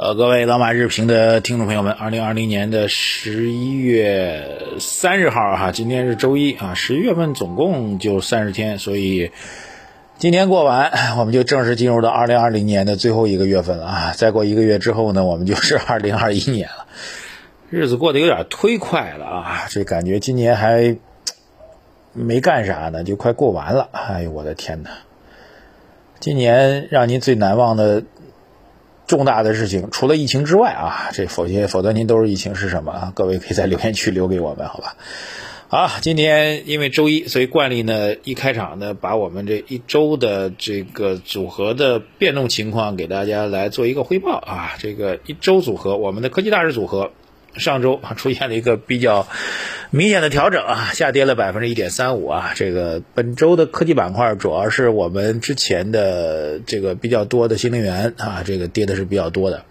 呃，各位老马日评的听众朋友们，二零二零年的十一月三十号哈，今天是周一啊，十一月份总共就三十天，所以今天过完，我们就正式进入到二零二零年的最后一个月份了啊。再过一个月之后呢，我们就是二零二一年了，日子过得有点忒快了啊，这感觉今年还没干啥呢，就快过完了。哎呦，我的天哪！今年让您最难忘的。重大的事情，除了疫情之外啊，这否则否则您都是疫情是什么啊？各位可以在留言区留给我们，好吧？好，今天因为周一，所以惯例呢，一开场呢，把我们这一周的这个组合的变动情况给大家来做一个汇报啊。这个一周组合，我们的科技大师组合。上周啊出现了一个比较明显的调整啊，下跌了百分之一点三五啊。这个本周的科技板块主要是我们之前的这个比较多的新能源啊，这个跌的是比较多的。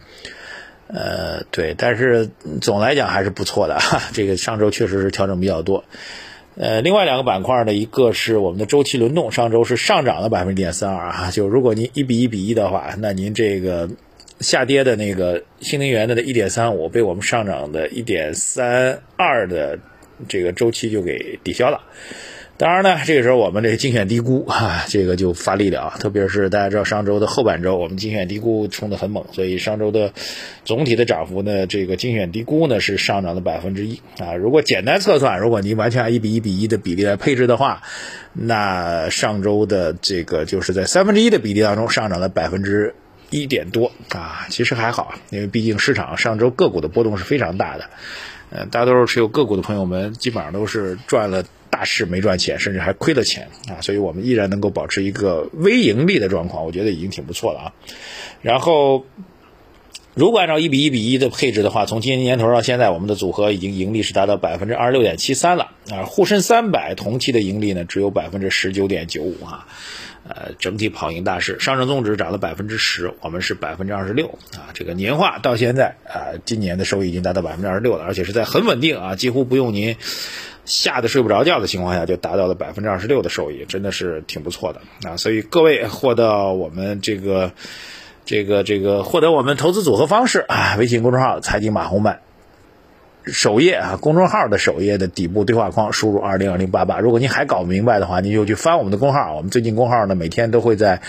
呃，对，但是总来讲还是不错的。哈这个上周确实是调整比较多。呃，另外两个板块呢，一个是我们的周期轮动，上周是上涨了百分之一点三二啊。就如果您一比一比一的话，那您这个。下跌的那个新能源的一点三五被我们上涨的一点三二的这个周期就给抵消了。当然呢，这个时候我们这个精选低估啊，这个就发力了啊。特别是大家知道上周的后半周，我们精选低估冲得很猛，所以上周的总体的涨幅呢，这个精选低估呢是上涨了百分之一啊。如果简单测算，如果您完全按一比一比一的比例来配置的话，那上周的这个就是在三分之一的比例当中上涨了百分之。一点多啊，其实还好，因为毕竟市场上周个股的波动是非常大的，呃，大多数持有个股的朋友们基本上都是赚了大势没赚钱，甚至还亏了钱啊，所以我们依然能够保持一个微盈利的状况，我觉得已经挺不错了啊。然后，如果按照一比一比一的配置的话，从今年年头到现在，我们的组合已经盈利是达到百分之二十六点七三了啊，沪深三百同期的盈利呢只有百分之十九点九五啊。呃，整体跑赢大市，上证综指涨了百分之十，我们是百分之二十六啊。这个年化到现在啊，今年的收益已经达到百分之二十六了，而且是在很稳定啊，几乎不用您吓得睡不着觉的情况下，就达到了百分之二十六的收益，真的是挺不错的啊。所以各位获得我们这个这个这个获得我们投资组合方式啊，微信公众号财经马红漫。首页啊，公众号的首页的底部对话框输入二零二零八八。如果您还搞不明白的话，您就去翻我们的公号。我们最近公号呢，每天都会在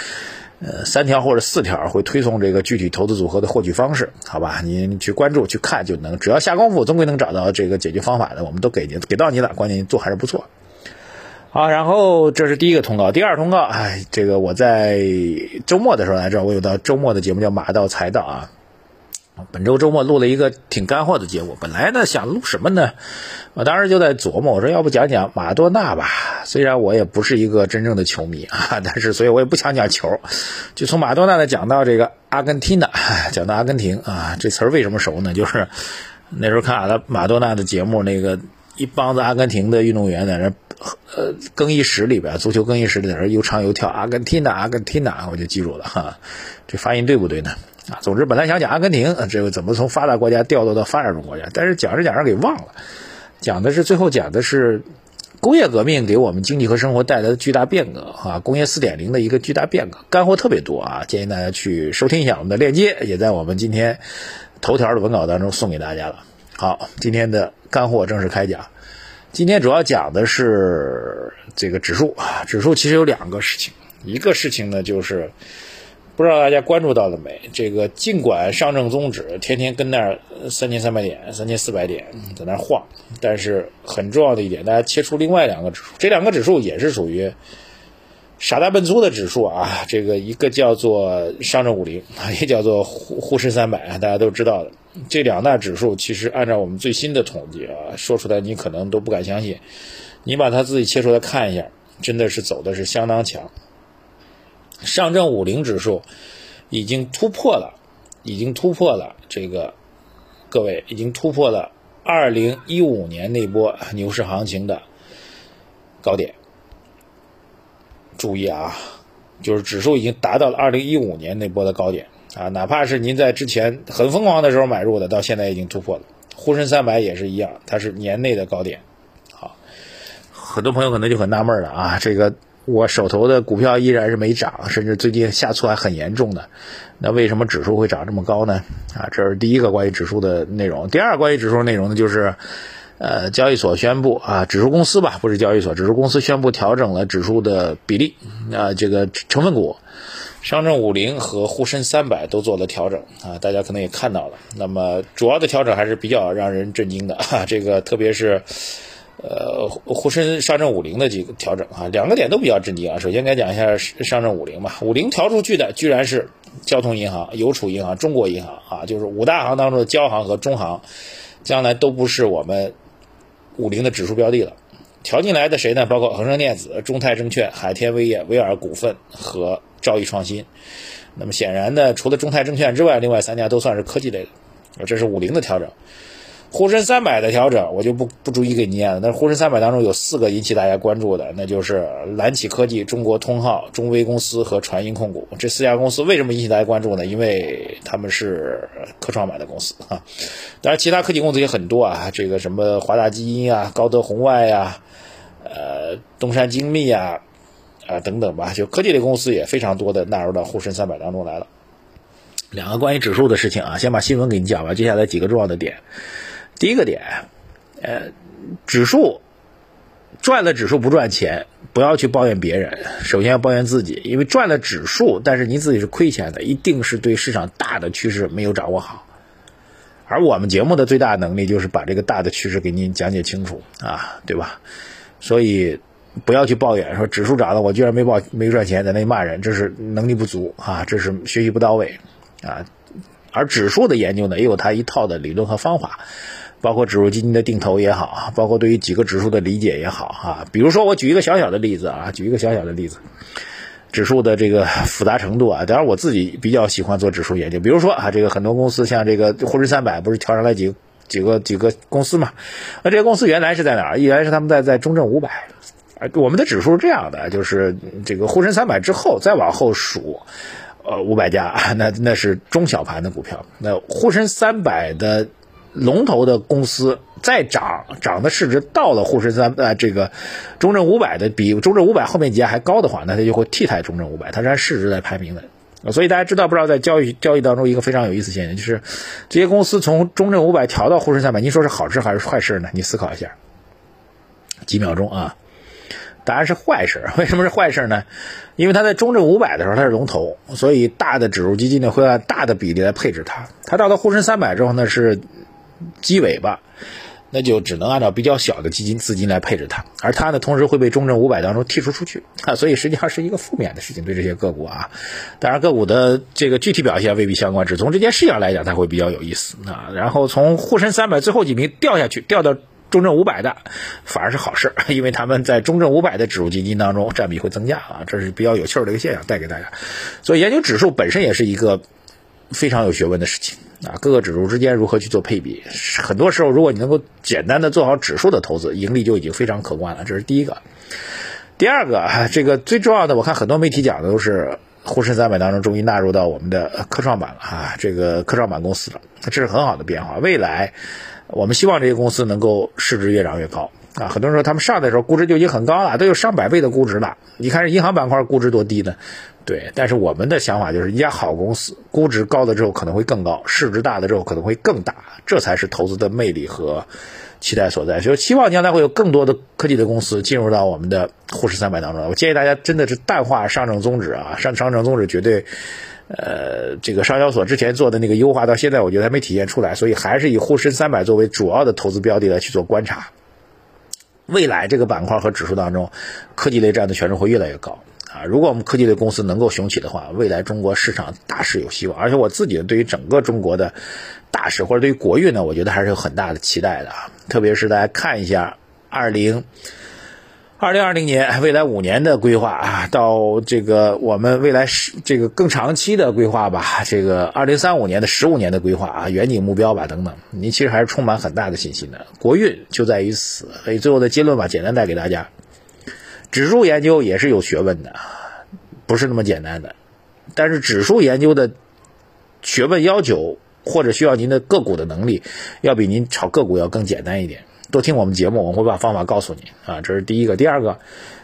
呃三条或者四条会推送这个具体投资组合的获取方式，好吧？您去关注去看就能，只要下功夫，总归能找到这个解决方法的。我们都给您给到您了，关键做还是不错。好，然后这是第一个通告，第二通告，哎，这个我在周末的时候来这儿，我有到周末的节目叫马到财道啊。本周周末录了一个挺干货的节目，本来呢想录什么呢？我当时就在琢磨，我说要不讲讲马多纳吧。虽然我也不是一个真正的球迷啊，但是所以我也不想讲球，就从马多纳呢讲到这个阿根廷的，讲到阿根廷啊，这词儿为什么熟呢？就是那时候看阿拉马多纳的节目，那个一帮子阿根廷的运动员在那呃更衣室里边，足球更衣室里在那又唱又跳，阿根廷的阿根廷的，我就记住了哈。这发音对不对呢？啊，总之本来想讲阿根廷，这个怎么从发达国家调落到发展中国家，但是讲着讲着给忘了，讲的是最后讲的是工业革命给我们经济和生活带来的巨大变革啊，工业四点零的一个巨大变革，干货特别多啊，建议大家去收听一下我们的链接，也在我们今天头条的文稿当中送给大家了。好，今天的干货正式开讲，今天主要讲的是这个指数啊，指数其实有两个事情，一个事情呢就是。不知道大家关注到了没？这个尽管上证综指天天跟那儿三千三百点、三千四百点在那晃，但是很重要的一点，大家切出另外两个指数，这两个指数也是属于傻大笨粗的指数啊。这个一个叫做上证五零，也叫做沪沪深三百，大家都知道的。这两大指数其实按照我们最新的统计啊，说出来你可能都不敢相信。你把它自己切出来看一下，真的是走的是相当强。上证五零指数已经突破了，已经突破了这个，各位已经突破了二零一五年那波牛市行情的高点。注意啊，就是指数已经达到了二零一五年那波的高点啊，哪怕是您在之前很疯狂的时候买入的，到现在已经突破了。沪深三百也是一样，它是年内的高点。好，很多朋友可能就很纳闷了啊，这个。我手头的股票依然是没涨，甚至最近下挫还很严重的。那为什么指数会涨这么高呢？啊，这是第一个关于指数的内容。第二关于指数内容呢，就是呃，交易所宣布啊，指数公司吧，不是交易所，指数公司宣布调整了指数的比例啊，这个成分股。上证五零和沪深三百都做了调整啊，大家可能也看到了。那么主要的调整还是比较让人震惊的啊，这个特别是呃沪深上证五零的几个调整啊，两个点都比较震惊啊。首先该讲一下上证五零吧，五零调出去的居然是交通银行、邮储银行、中国银行啊，就是五大行当中的交行和中行，将来都不是我们五零的指数标的了。调进来的谁呢？包括恒生电子、中泰证券、海天威业、威尔股份和。兆易创新，那么显然呢，除了中泰证券之外，另外三家都算是科技类的，这是五零的调整。沪深三百的调整，我就不不逐一给你念了。但是沪深三百当中有四个引起大家关注的，那就是蓝启科技、中国通号、中微公司和传音控股这四家公司。为什么引起大家关注呢？因为他们是科创板的公司啊。当然，其他科技公司也很多啊，这个什么华大基因啊、高德红外呀、呃东山精密啊。啊，等等吧，就科技类公司也非常多的纳入到沪深三百当中来了。两个关于指数的事情啊，先把新闻给你讲完，接下来几个重要的点。第一个点，呃，指数赚了指数不赚钱，不要去抱怨别人，首先要抱怨自己，因为赚了指数，但是你自己是亏钱的，一定是对市场大的趋势没有掌握好。而我们节目的最大能力就是把这个大的趋势给您讲解清楚啊，对吧？所以。不要去抱怨，说指数涨了，我居然没报没赚钱，在那里骂人，这是能力不足啊，这是学习不到位啊。而指数的研究呢，也有它一套的理论和方法，包括指数基金的定投也好，包括对于几个指数的理解也好啊。比如说，我举一个小小的例子啊，举一个小小的例子，指数的这个复杂程度啊。当然，我自己比较喜欢做指数研究，比如说啊，这个很多公司像这个沪深三百不是调上来几几个几个公司嘛？那这些公司原来是在哪儿？原来是他们在在中证五百。我们的指数是这样的，就是这个沪深三百之后再往后数，呃，五百家，那那是中小盘的股票。那沪深三百的龙头的公司再涨，涨的市值到了沪深三呃这个中证五百的比中证五百后面几家还高的话，那它就会替代中证五百，它是按市值来排名的。所以大家知道不知道，在交易交易当中一个非常有意思现象，就是这些公司从中证五百调到沪深三百，您说是好事还是坏事呢？你思考一下，几秒钟啊。答案是坏事，为什么是坏事呢？因为它在中证五百的时候它是龙头，所以大的指数基金呢会按大的比例来配置它。它到了沪深三百之后呢是鸡尾巴，那就只能按照比较小的基金资金来配置它，而它呢同时会被中证五百当中剔除出去啊，所以实际上是一个负面的事情对这些个股啊。当然个股的这个具体表现未必相关，只从这件事情来讲它会比较有意思啊。然后从沪深三百最后几名掉下去，掉到。中证五百的反而是好事，因为他们在中证五百的指数基金当中占比会增加啊，这是比较有趣的一个现象，带给大家。所以研究指数本身也是一个非常有学问的事情啊，各个指数之间如何去做配比，很多时候如果你能够简单的做好指数的投资，盈利就已经非常可观了。这是第一个。第二个，这个最重要的，我看很多媒体讲的都是沪深三百当中终于纳入到我们的科创板了啊，这个科创板公司了，这是很好的变化，未来。我们希望这些公司能够市值越涨越高啊！很多人说他们上的时候估值就已经很高了，都有上百倍的估值了。你看这银行板块估值多低呢？对，但是我们的想法就是，一家好公司估值高了之后可能会更高，市值大了之后可能会更大，这才是投资的魅力和期待所在。所以希望将来会有更多的科技的公司进入到我们的沪深三百当中。我建议大家真的是淡化上证综指啊，上上证综指绝对。呃，这个上交所之前做的那个优化，到现在我觉得还没体现出来，所以还是以沪深三百作为主要的投资标的来去做观察。未来这个板块和指数当中，科技类占的权重会越来越高啊！如果我们科技类公司能够雄起的话，未来中国市场大势有希望。而且我自己对于整个中国的大势或者对于国运呢，我觉得还是有很大的期待的啊！特别是大家看一下二零。二零二零年未来五年的规划啊，到这个我们未来十这个更长期的规划吧，这个二零三五年的十五年的规划啊，远景目标吧等等，您其实还是充满很大的信心的。国运就在于此，所以最后的结论吧，简单带给大家：指数研究也是有学问的，不是那么简单的。但是指数研究的学问要求或者需要您的个股的能力，要比您炒个股要更简单一点。多听我们节目，我们会把方法告诉你啊。这是第一个，第二个，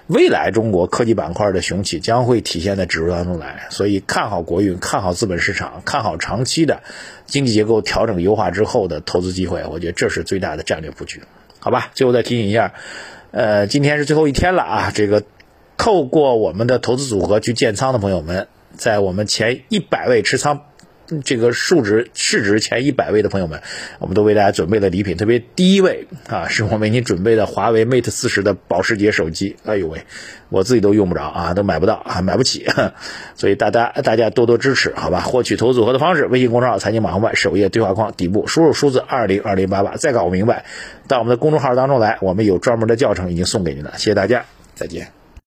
未来中国科技板块的雄起将会体现在指数当中来，所以看好国运，看好资本市场，看好长期的经济结构调整优化之后的投资机会，我觉得这是最大的战略布局，好吧？最后再提醒一下，呃，今天是最后一天了啊，这个透过我们的投资组合去建仓的朋友们，在我们前一百位持仓。这个数值市值前一百位的朋友们，我们都为大家准备了礼品。特别第一位啊，是我为您准备的华为 Mate 四十的保时捷手机。哎呦喂，我自己都用不着啊，都买不到啊，买不起。所以大家大家多多支持，好吧？获取投资组合的方式：微信公众号“财经马红漫”首页对话框底部输入数字二零二零八八，再搞不明白，到我们的公众号当中来，我们有专门的教程已经送给您了。谢谢大家，再见。